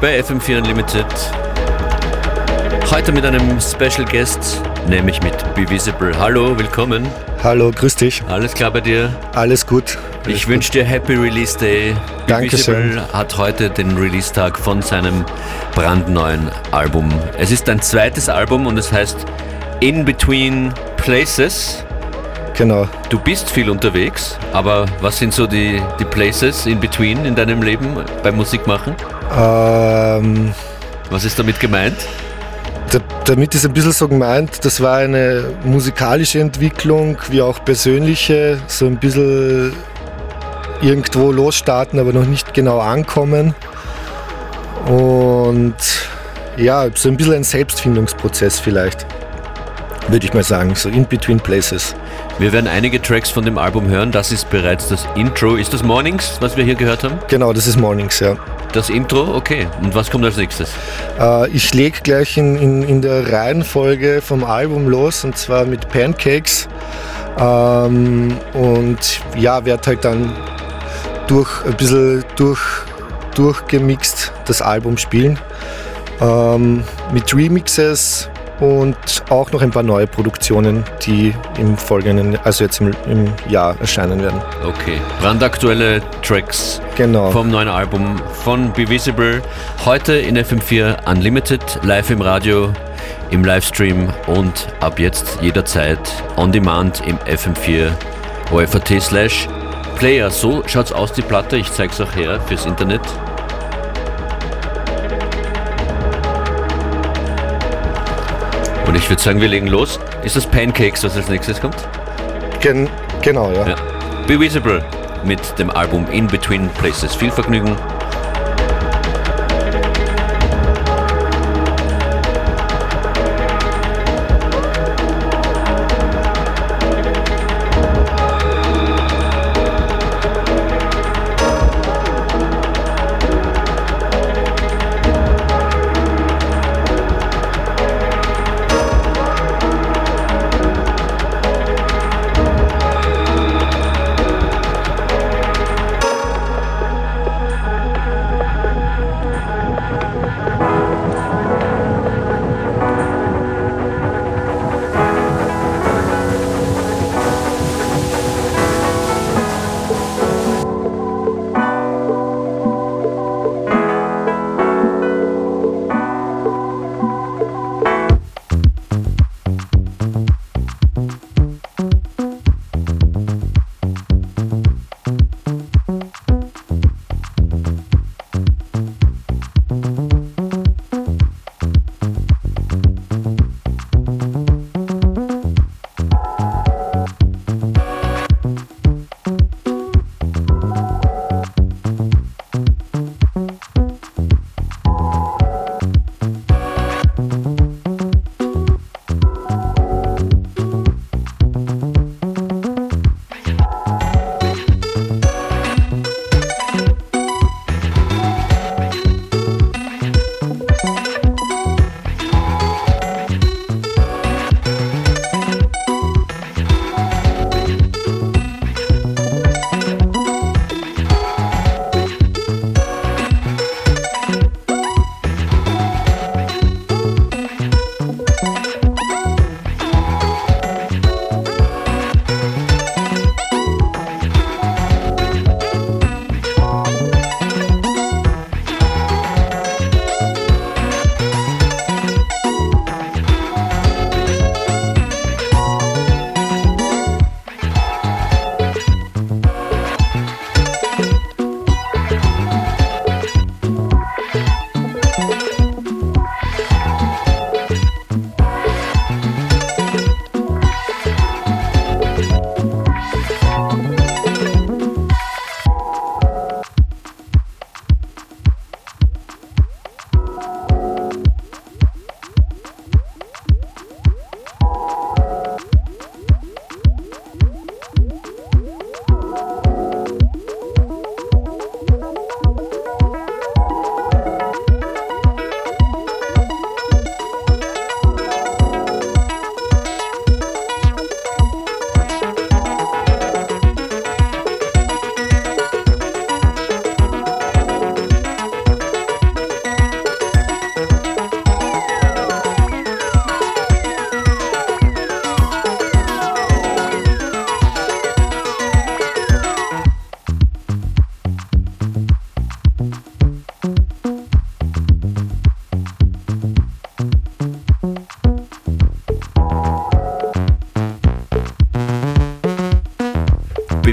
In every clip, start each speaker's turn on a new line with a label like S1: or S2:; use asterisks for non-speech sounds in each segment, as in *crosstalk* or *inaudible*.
S1: Bei FM4 Unlimited. Heute mit einem Special Guest, nämlich mit Be Visible. Hallo, willkommen.
S2: Hallo, grüß dich.
S1: Alles klar bei dir?
S2: Alles gut.
S1: Alles ich wünsche dir Happy Release Day.
S2: Dankeschön.
S1: Visible hat heute den Release-Tag von seinem brandneuen Album. Es ist ein zweites Album und es heißt In Between Places.
S2: Genau.
S1: Du bist viel unterwegs, aber was sind so die, die Places in between in deinem Leben beim Musikmachen?
S2: Ähm,
S1: was ist damit gemeint?
S2: Da, damit ist ein bisschen so gemeint, das war eine musikalische Entwicklung, wie auch persönliche, so ein bisschen irgendwo losstarten, aber noch nicht genau ankommen. Und ja, so ein bisschen ein Selbstfindungsprozess vielleicht, würde ich mal sagen, so in between places.
S1: Wir werden einige Tracks von dem Album hören. Das ist bereits das Intro. Ist das Mornings, was wir hier gehört haben?
S2: Genau, das ist Mornings, ja.
S1: Das Intro, okay. Und was kommt als nächstes?
S2: Äh, ich lege gleich in, in, in der Reihenfolge vom Album los und zwar mit Pancakes. Ähm, und ja, werde halt dann durch ein bisschen durch, durchgemixt das Album spielen. Ähm, mit Remixes, und auch noch ein paar neue Produktionen, die im folgenden, also jetzt im, im Jahr erscheinen werden.
S1: Okay, brandaktuelle Tracks
S2: genau.
S1: vom neuen Album von Be Visible. Heute in FM4 Unlimited, live im Radio, im Livestream und ab jetzt jederzeit on demand im FM4 OFAT slash Player. So schaut's aus, die Platte. Ich zeig's auch her fürs Internet. Und ich würde sagen, wir legen los. Ist das Pancakes, was als nächstes kommt?
S2: Gen genau, ja. ja.
S1: Be Visible mit dem Album In Between Places. Viel Vergnügen.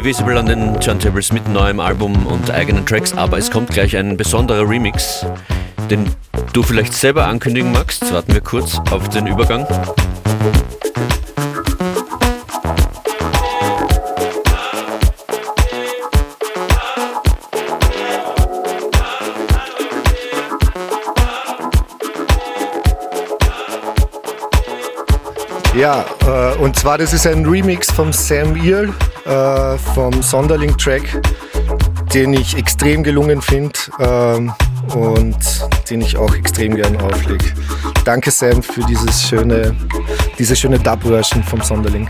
S1: Visible an den Turntables mit neuem Album und eigenen Tracks, aber es kommt gleich ein besonderer Remix, den du vielleicht selber ankündigen magst. Warten wir kurz auf den Übergang.
S2: Ja, äh, und zwar das ist ein Remix vom Sam Earl äh, vom Sonderling-Track, den ich extrem gelungen finde ähm, und den ich auch extrem gern auflege. Danke Sam für dieses schöne, diese schöne Dub-Version vom Sonderling.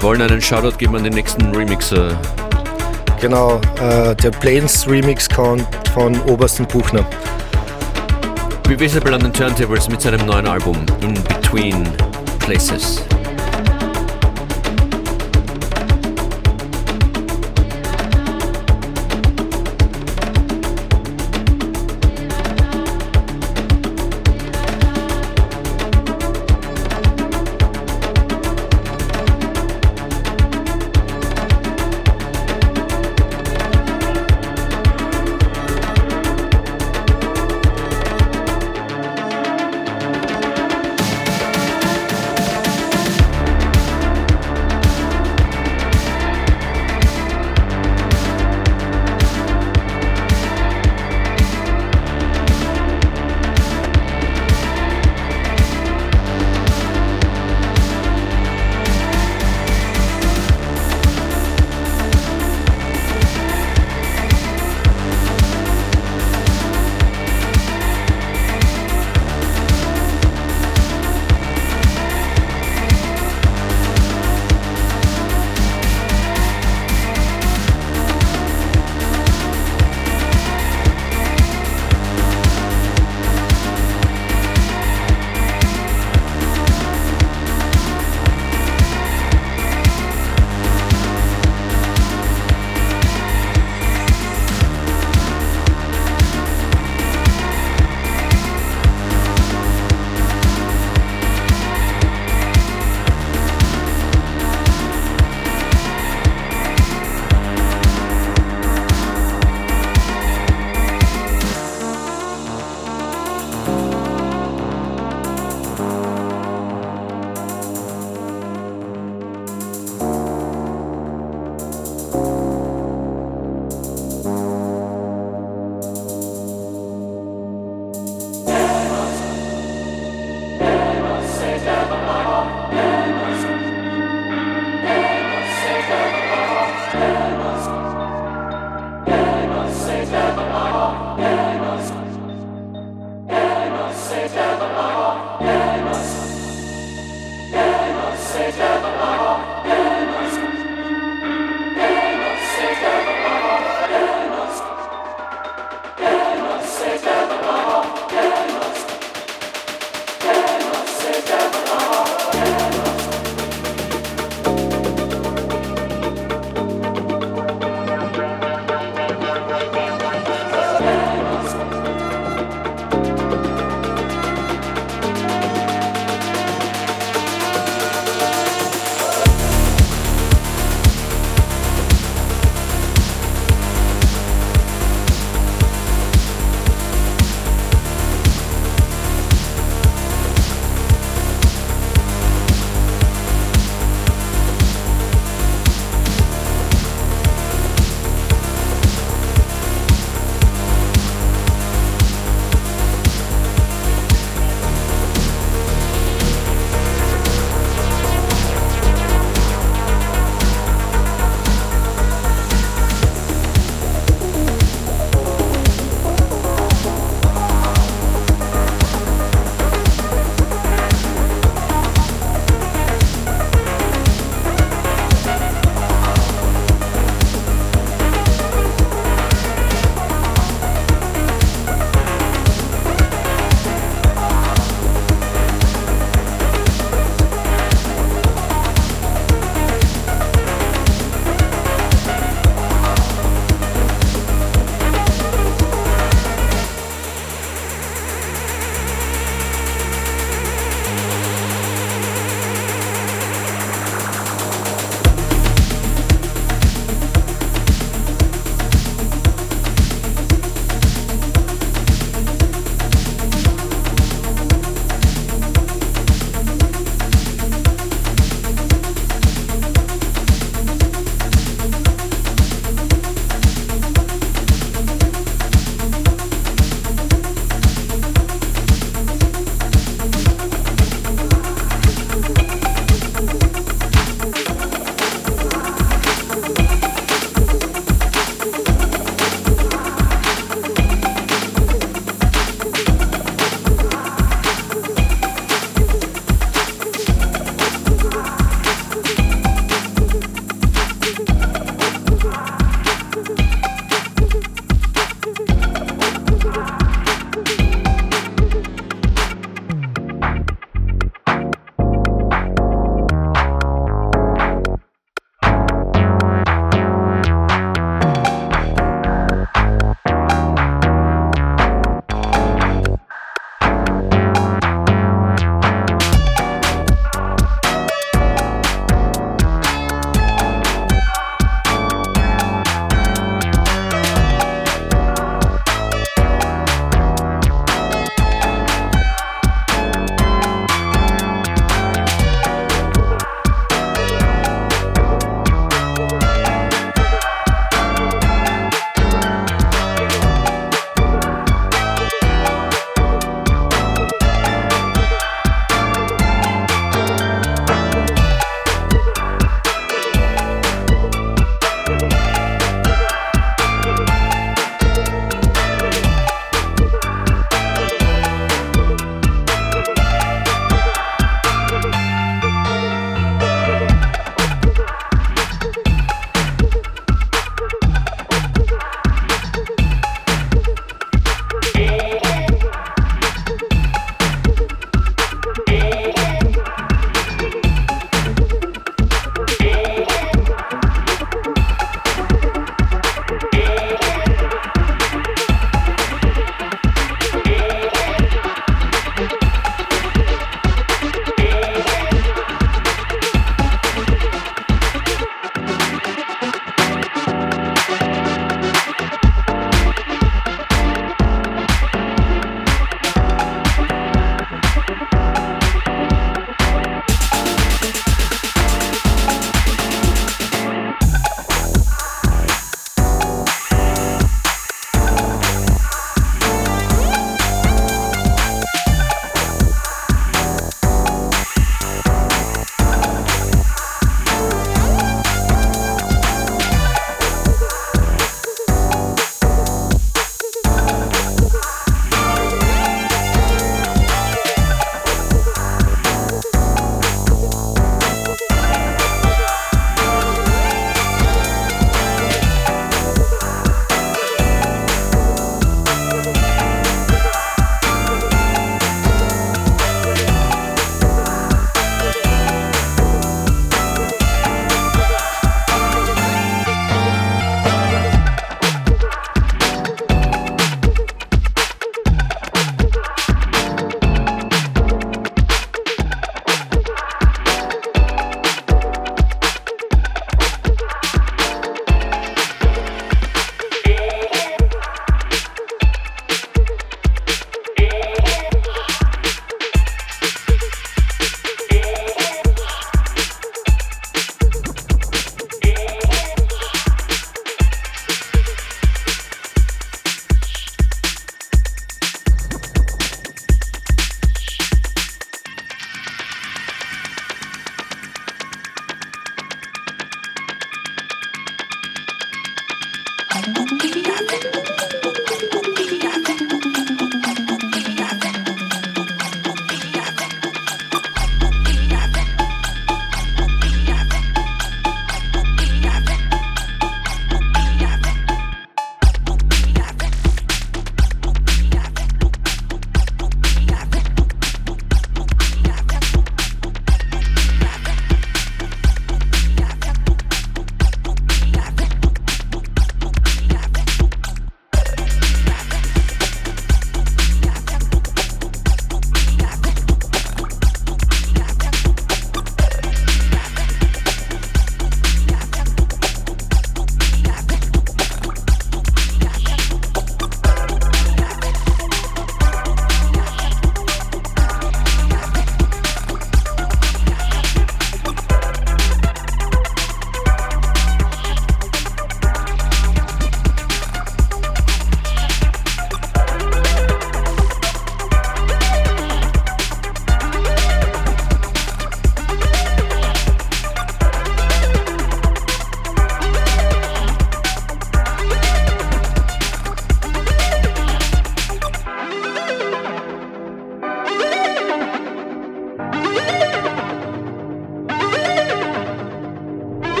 S1: Wir wollen einen Shoutout geben an den nächsten Remixer.
S2: Genau, äh, der Plains Remix kommt von Obersten Buchner.
S1: Be Visible an den Turntables mit seinem neuen Album In Between Places.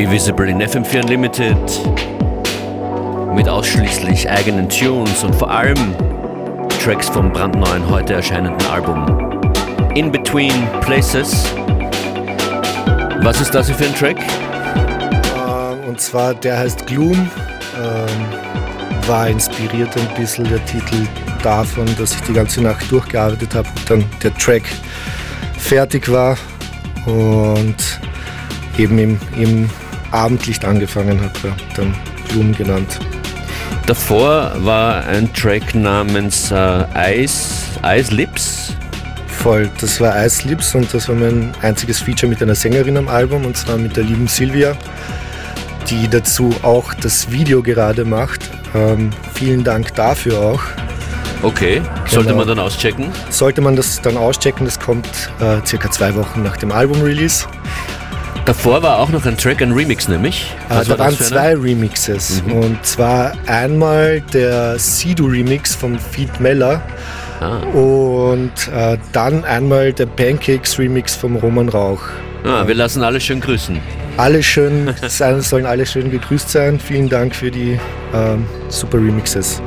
S1: Be Visible in FM4 Unlimited mit ausschließlich eigenen Tunes und vor allem Tracks vom brandneuen heute erscheinenden Album In Between Places. Was ist das für ein Track?
S2: Ähm, und zwar der heißt Gloom. Ähm, war inspiriert ein bisschen der Titel davon, dass ich die ganze Nacht durchgearbeitet habe und dann der Track fertig war und eben im, im Abendlicht angefangen hat, dann Blumen genannt.
S1: Davor war ein Track namens äh, Ice, Ice Lips.
S2: Voll, das war Ice Lips und das war mein einziges Feature mit einer Sängerin am Album und zwar mit der lieben Silvia, die dazu auch das Video gerade macht. Ähm, vielen Dank dafür auch.
S1: Okay, sollte genau. man dann auschecken?
S2: Sollte man das dann auschecken, das kommt äh, circa zwei Wochen nach dem Album-Release.
S1: Davor war auch noch ein Track, ein Remix nämlich.
S2: Was also da waren zwei Remixes. Mhm. Und zwar einmal der Sidu Remix von Feed Meller. Ah. Und äh, dann einmal der Pancakes Remix vom Roman Rauch.
S1: Ah, wir lassen alle schön grüßen.
S2: Alle schön, *laughs* sollen alle schön gegrüßt sein. Vielen Dank für die ähm, super Remixes.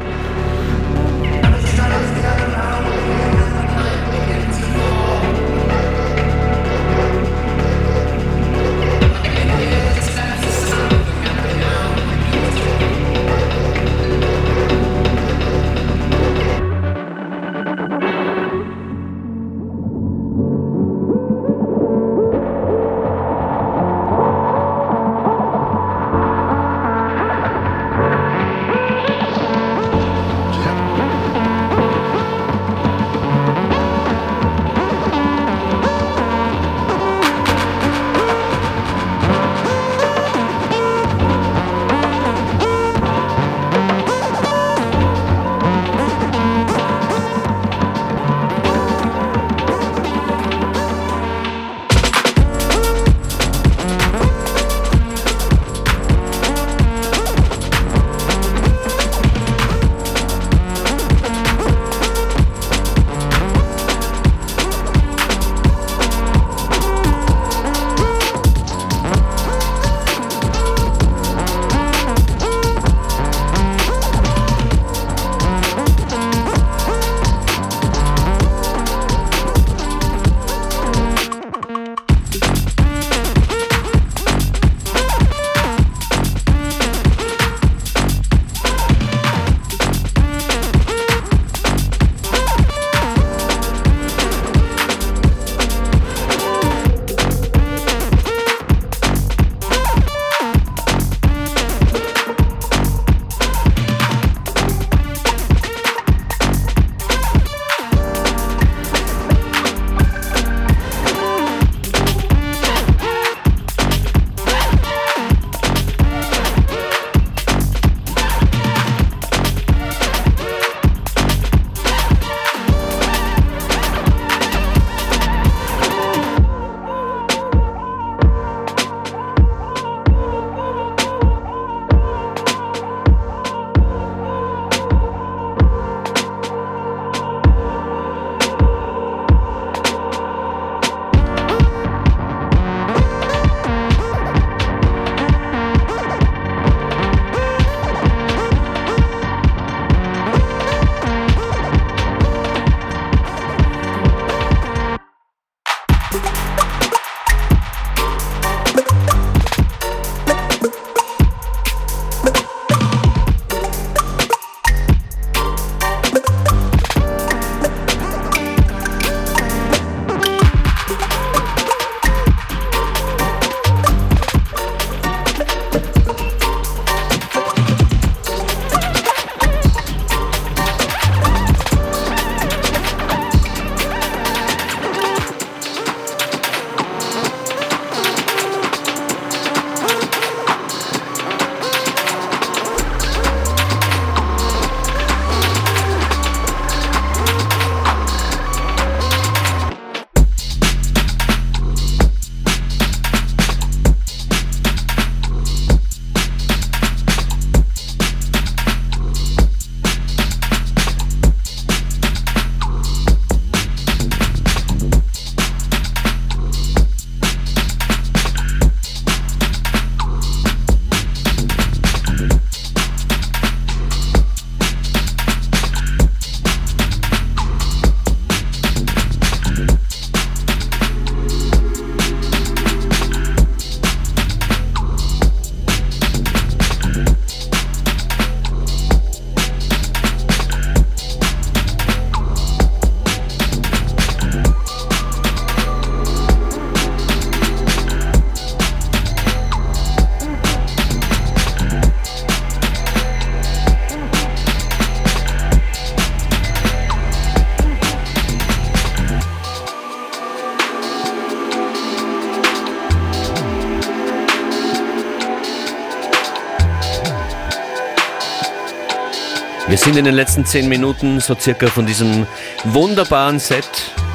S1: Sind in den letzten zehn Minuten so circa von diesem wunderbaren Set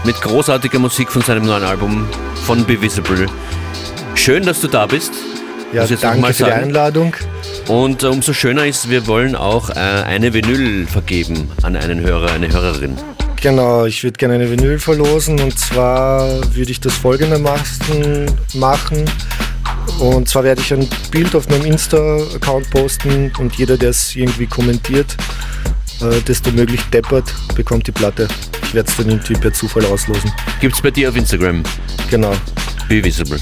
S1: mit großartiger Musik von seinem neuen Album von Be Visible. Schön, dass du da bist.
S2: Ja, danke für die Einladung.
S1: Und äh, umso schöner ist, wir wollen auch äh, eine Vinyl vergeben an einen Hörer, eine Hörerin.
S2: Genau, ich würde gerne eine Vinyl verlosen und zwar würde ich das folgendermaßen machen. Und zwar werde ich ein Bild auf meinem Insta-Account posten und jeder, der es irgendwie kommentiert, äh, desto möglich deppert, bekommt die Platte. Ich werde es dann irgendwie per Zufall auslosen.
S1: Gibt es bei dir auf Instagram?
S2: Genau.
S1: Be Visible.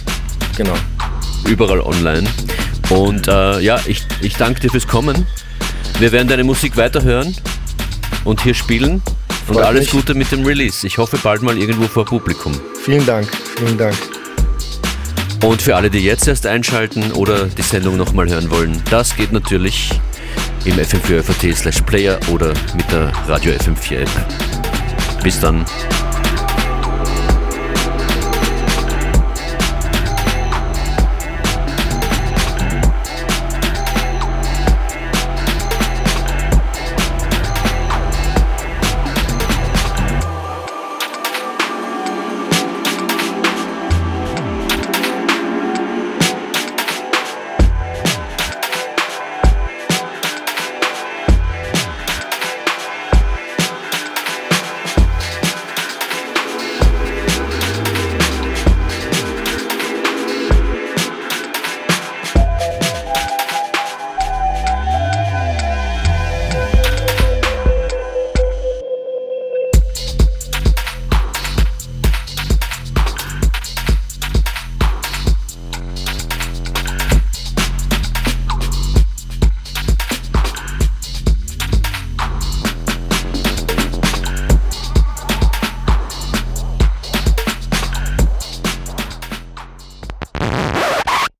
S2: Genau.
S1: Überall online. Und äh, ja, ich, ich danke dir fürs Kommen. Wir werden deine Musik weiterhören und hier spielen. Und alles mich. Gute mit dem Release. Ich hoffe bald mal irgendwo vor Publikum.
S2: Vielen Dank, vielen Dank.
S1: Und für alle, die jetzt erst einschalten oder die Sendung nochmal hören wollen, das geht natürlich im FM4 FAT slash Player oder mit der Radio FM4 App. Bis dann.